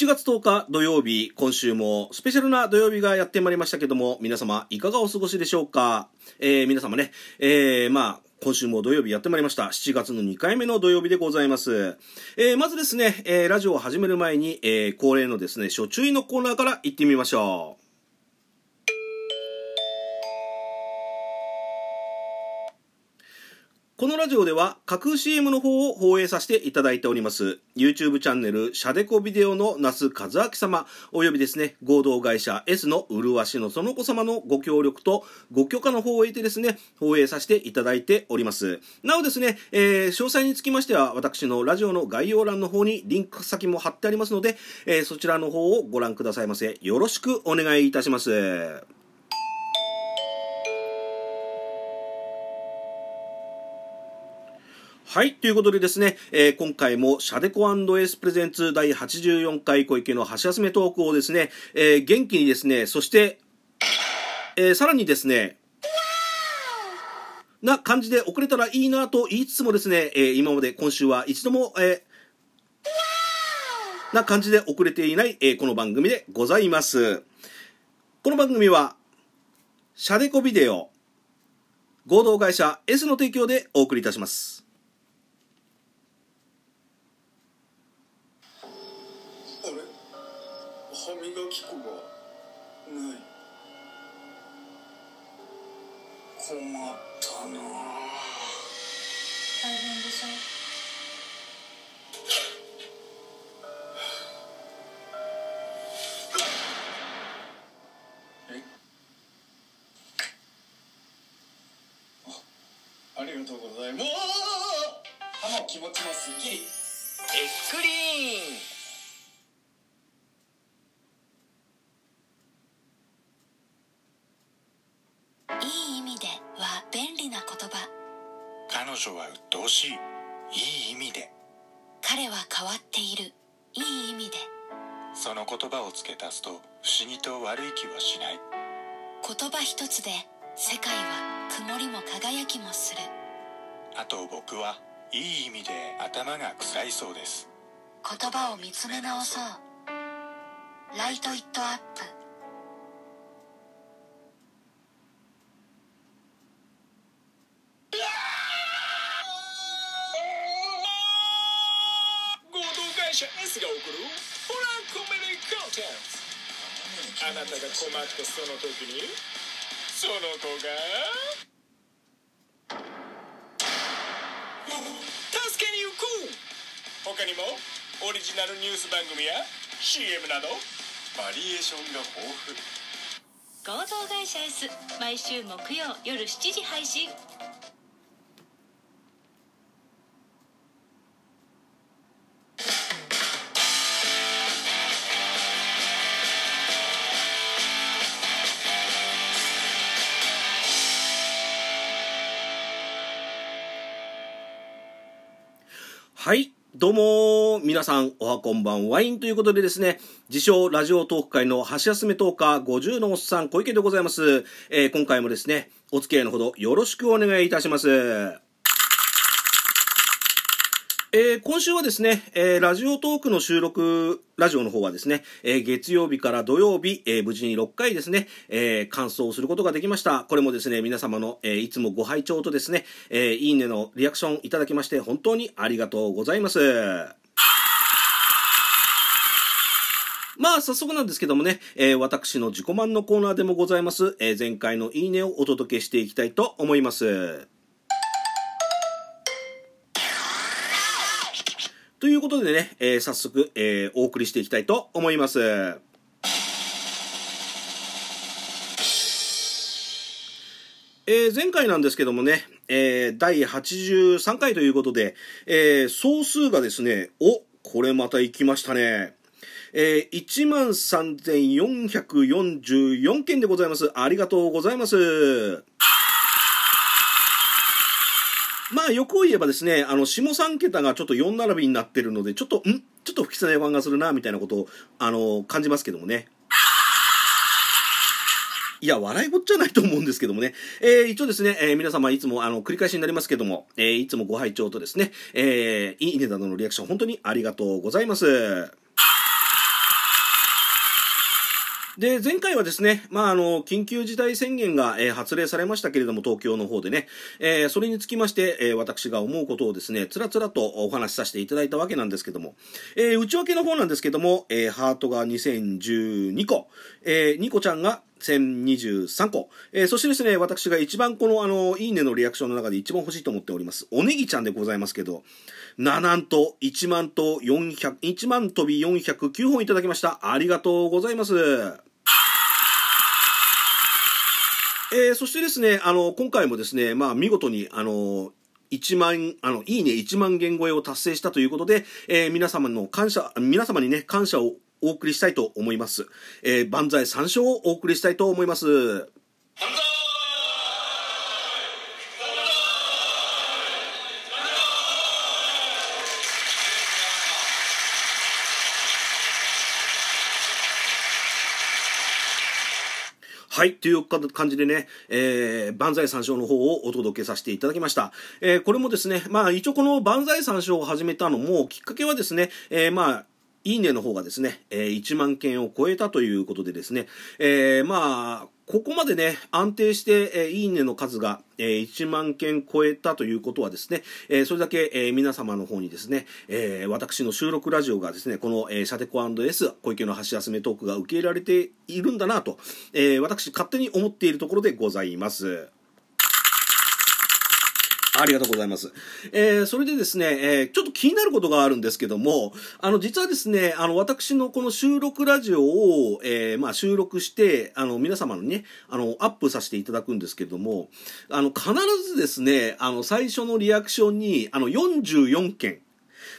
7月10日土曜日、今週もスペシャルな土曜日がやってまいりましたけども、皆様いかがお過ごしでしょうか？えー、皆様ね、えー、まあ、今週も土曜日やってまいりました。7月の2回目の土曜日でございます。えー、まずですね、えー、ラジオを始める前に、えー、恒例のですね、初注意のコーナーから行ってみましょう。このラジオでは架空 CM の方を放映させていただいております。YouTube チャンネルシャデコビデオの那須和明様およびですね合同会社 S の麗しのその子様のご協力とご許可の方を得てですね放映させていただいております。なおですね、えー、詳細につきましては私のラジオの概要欄の方にリンク先も貼ってありますので、えー、そちらの方をご覧くださいませ。よろしくお願いいたします。はい。ということでですね、えー、今回もシャデコエースプレゼンツ第84回小池の橋休めトークをですね、えー、元気にですね、そして、えー、さらにですね、な感じで遅れたらいいなと言いつつもですね、え、今まで今週は一度も、えー、な感じで遅れていない、え、この番組でございます。この番組は、シャデコビデオ、合同会社 S の提供でお送りいたします。困ったな。大変でしょ？ありがとうございます。歯の気持ちもすっきり。エスクリーン女は鬱陶しい。いい意味で。彼は変わっている。いい意味で。その言葉を付け足すと不思議と悪い気はしない。言葉一つで世界は曇りも輝きもする。あと僕はいい意味で頭が臭いそうです。言葉を見つめ直そう。ライト・イット・アップあなたが困ったその時にその子が助けに行く他にもオリジナルニュース番組や CM などバリエーションが豊富。合同会社 S 毎週木曜夜7時配信。はい。どうも、皆さん、おはこんばんワインということでですね、自称ラジオトーク界の箸休めトーカー50のおっさん小池でございます。えー、今回もですね、お付き合いのほどよろしくお願いいたします。えー、今週はですね、えー、ラジオトークの収録、ラジオの方はですね、えー、月曜日から土曜日、え無事に6回ですね、え完走することができました。これもですね、皆様の、えいつもご拝聴とですね、えいいねのリアクションいただきまして、本当にありがとうございます。まあ、早速なんですけどもね、えー、私の自己満のコーナーでもございます、えー、前回のいいねをお届けしていきたいと思います。ということでね、えー、早速、えー、お送りしていきたいと思います。えー、前回なんですけどもね、えー、第83回ということで、えー、総数がですね、お、これまた行きましたね。えー、13,444件でございます。ありがとうございます。まあ、欲を言えばですね、あの、下3桁がちょっと4並びになってるので、ちょっと、ん？ちょっと不吉な予感がするな、みたいなことを、あの、感じますけどもね。いや、笑いごっちゃないと思うんですけどもね。えー、一応ですね、えー、皆様いつも、あの、繰り返しになりますけども、えー、いつもご拝聴とですね、えー、いいねなどのリアクション、本当にありがとうございます。で、前回はですね、まあ、あの、緊急事態宣言が、えー発令されましたけれども、東京の方でね、えーそれにつきまして、えー私が思うことをですね、つらつらとお話しさせていただいたわけなんですけども、え内訳の方なんですけども、えハートが2012個、えニコちゃんが1023個、えーそしてですね、私が一番この、あの、いいねのリアクションの中で一番欲しいと思っております、おねぎちゃんでございますけど、ななんと1万と400、1万飛び409本いただきました。ありがとうございます。えーそしてですね、あの、今回もですね、まあ、見事に、あの、1万、あの、いいね1万言超えを達成したということで、えー皆様の感謝、皆様にね、感謝をお送りしたいと思います。えー万歳三唱をお送りしたいと思います。はい。という感じでね、えー、万歳三唱の方をお届けさせていただきました。えーこれもですね、まあ一応この万歳三唱を始めたのも、きっかけはですね、えーまあ、いいねの方がですね、えー1万件を超えたということでですね、えーまあ、ここまでね、安定して、えーいいねの数が、えー1万件超えたということはですね、えーそれだけ、えー皆様の方にですね、えー私の収録ラジオがですね、この、えーシャテコ &S 小池の橋休めトークが受け入れられているんだなと、えー私勝手に思っているところでございます。ありがとうございます。えーそれでですね、えーちょっと気になることがあるんですけども、あの、実はですね、あの、私のこの収録ラジオを、えーまあ、収録して、あの、皆様のね、あの、アップさせていただくんですけども、あの、必ずですね、あの、最初のリアクションに、あの、44件、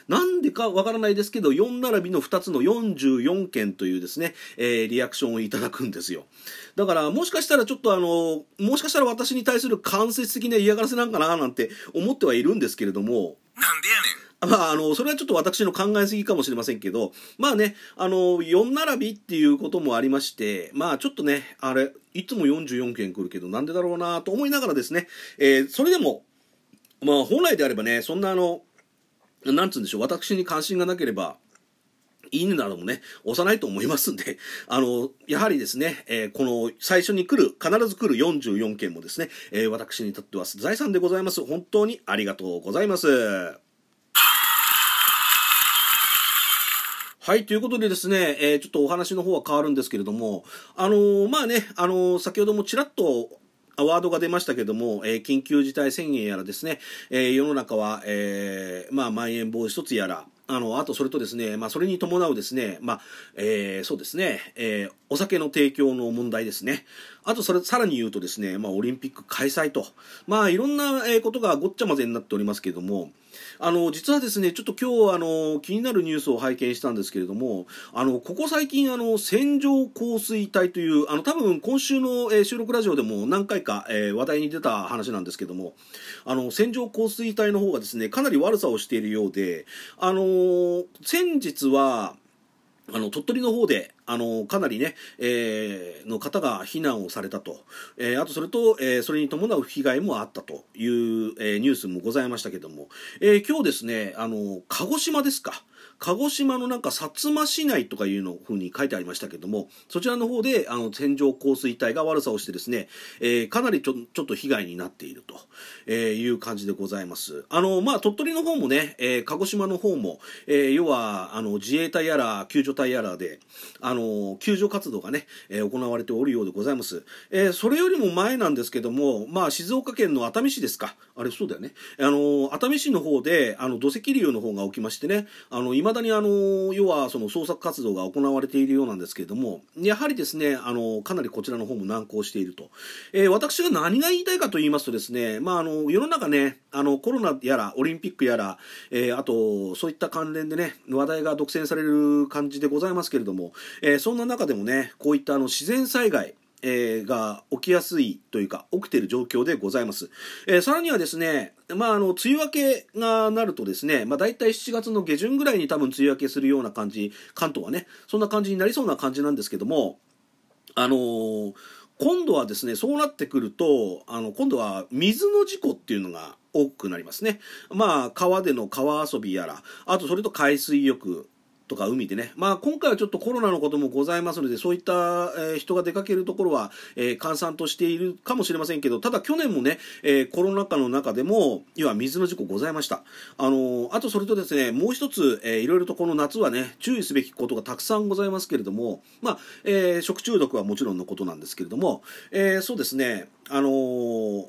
なんでかわからないですけど、4並びの2つの44件というですね、えーリアクションをいただくんですよ。だから、もしかしたらちょっとあの、もしかしたら私に対する間接的な嫌がらせなんかななんて思ってはいるんですけれども、なんでやねんまあ、あの、それはちょっと私の考えすぎかもしれませんけど、まあね、あの、4並びっていうこともありまして、まあちょっとね、あれ、いつも44件来るけど、なんでだろうなと思いながらですね、えーそれでも、まあ本来であればね、そんなあの、なんつうんでしょう、私に関心がなければ、いいねなどもね、押さないと思いますんで、あの、やはりですね、えーこの最初に来る、必ず来る44件もですね、えー私にとっては財産でございます。本当にありがとうございます。はい、ということでですね、えーちょっとお話の方は変わるんですけれども、あのーまあね、あのー先ほどもちらっと、ワードが出ましたけども、えー緊急事態宣言やらですね、えー世の中は、えーまあ、まん延防止措置やら、あの、あとそれとですね、まあ、それに伴うですね、まあ、えーそうですね、えーお酒の提供の問題ですね。あとそれ、さらに言うとですね、まあ、オリンピック開催と、まあ、いろんなことがごっちゃ混ぜになっておりますけれども、あの、実はですね、ちょっと今日、あの、気になるニュースを拝見したんですけれども、あの、ここ最近、あの、線状降水帯という、あの、多分今週の、え収録ラジオでも何回か、え話題に出た話なんですけども、あの、線状降水帯の方がですね、かなり悪さをしているようで、あの、先日は、あの鳥取の方であのかなりね、えーの方が避難をされたと、えーあとそれと、えーそれに伴う被害もあったという、えニュースもございましたけども、えー今日ですねあの鹿児島ですか。鹿児島のなんか薩摩市内とかいうの風に書いてありましたけどもそちらの方であの線状降水帯が悪さをしてですね、えーかなりちょちょっと被害になっていると、えいう感じでございます。あのまあ鳥取の方もね、えー鹿児島の方も、えー要はあの自衛隊やら救助隊やらであの救助活動がね、えー行われておるようでございます、えーそれよりも前なんですけどもまあ静岡県の熱海市ですか。あれそうだよね。あの熱海市の方であの土石流の方が起きましてねあの未だにあの要はその捜索活動が行われているようなんですけれどもやはりですねあのかなりこちらの方も難航していると、えー私が何が言いたいかと言いますとですね、まあ、あの世の中ねあのコロナやらオリンピックやら、えーあとそういった関連でね話題が独占される感じでございますけれども、えーそんな中でもねこういったあの自然災害えーが起きやすいというか起きている状況でございます、えーさらにはですね、まあ、あの梅雨明けがなるとですね、まあ、大体7月の下旬ぐらいに多分梅雨明けするような感じ関東はねそんな感じになりそうな感じなんですけどもあのー今度はですねそうなってくるとあの今度は水の事故っていうのが多くなりますね。まあ川での川遊びやらあとそれと海水浴とか海でね、まあ、今回はちょっとコロナのこともございますのでそういった、えー人が出かけるところは、えー閑散としているかもしれませんけどただ去年もね、えーコロナ禍の中でも要は水の事故ございました。あのあとそれとですねもう一つ、えーいろいろとこの夏はね注意すべきことがたくさんございますけれどもまあ、えー食中毒はもちろんのことなんですけれども、えーそうですねあの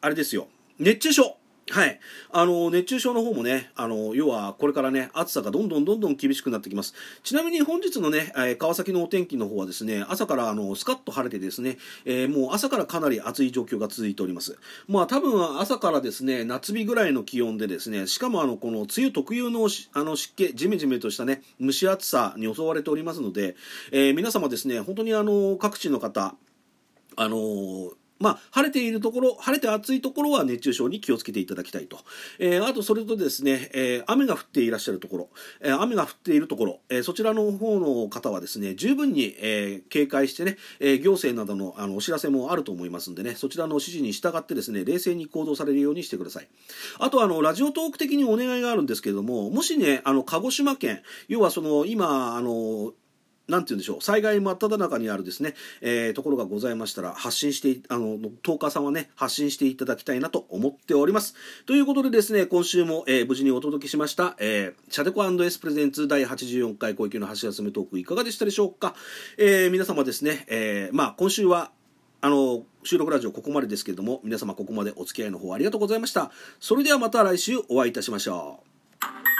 あれですよ。熱中症。はい。あの、熱中症の方もね、あの、要はこれからね、暑さがどんどんどんどん厳しくなってきます。ちなみに本日のね、えー川崎のお天気の方はですね、朝からあの、スカッと晴れてですね、えーもう朝からかなり暑い状況が続いております。まあ多分朝からですね、夏日ぐらいの気温でですね、しかもあの、この梅雨特有のあの湿気、ジメジメとしたね、蒸し暑さに襲われておりますので、えー皆様ですね、本当にあの、各地の方、あのまあ、晴れているところ、晴れて暑いところは熱中症に気をつけていただきたいと。えーあと、それとですね、えー雨が降っていらっしゃるところ、えー雨が降っているところ、えーそちらの方の方はですね、十分に、えー警戒してね、えー行政などのあのお知らせもあると思いますんでね、そちらの指示に従ってですね、冷静に行動されるようにしてください。あと、あの、ラジオトーク的にお願いがあるんですけれども、もしね、あの、鹿児島県、要はその、今、あの、なんて言うんでしょう。災害真っ只中にあるですね、えーところがございましたら発信してあのトーカーさんはね発信していただきたいなと思っております。ということでですね今週も、えー無事にお届けしました、えーシャデコエスプレゼンツ第84回小池の橋休めトークいかがでしたでしょうか、えー皆様ですね、えまあ今週はあの収録ラジオここまでですけれども皆様ここまでお付き合いの方ありがとうございました。それではまた来週お会いいたしましょう。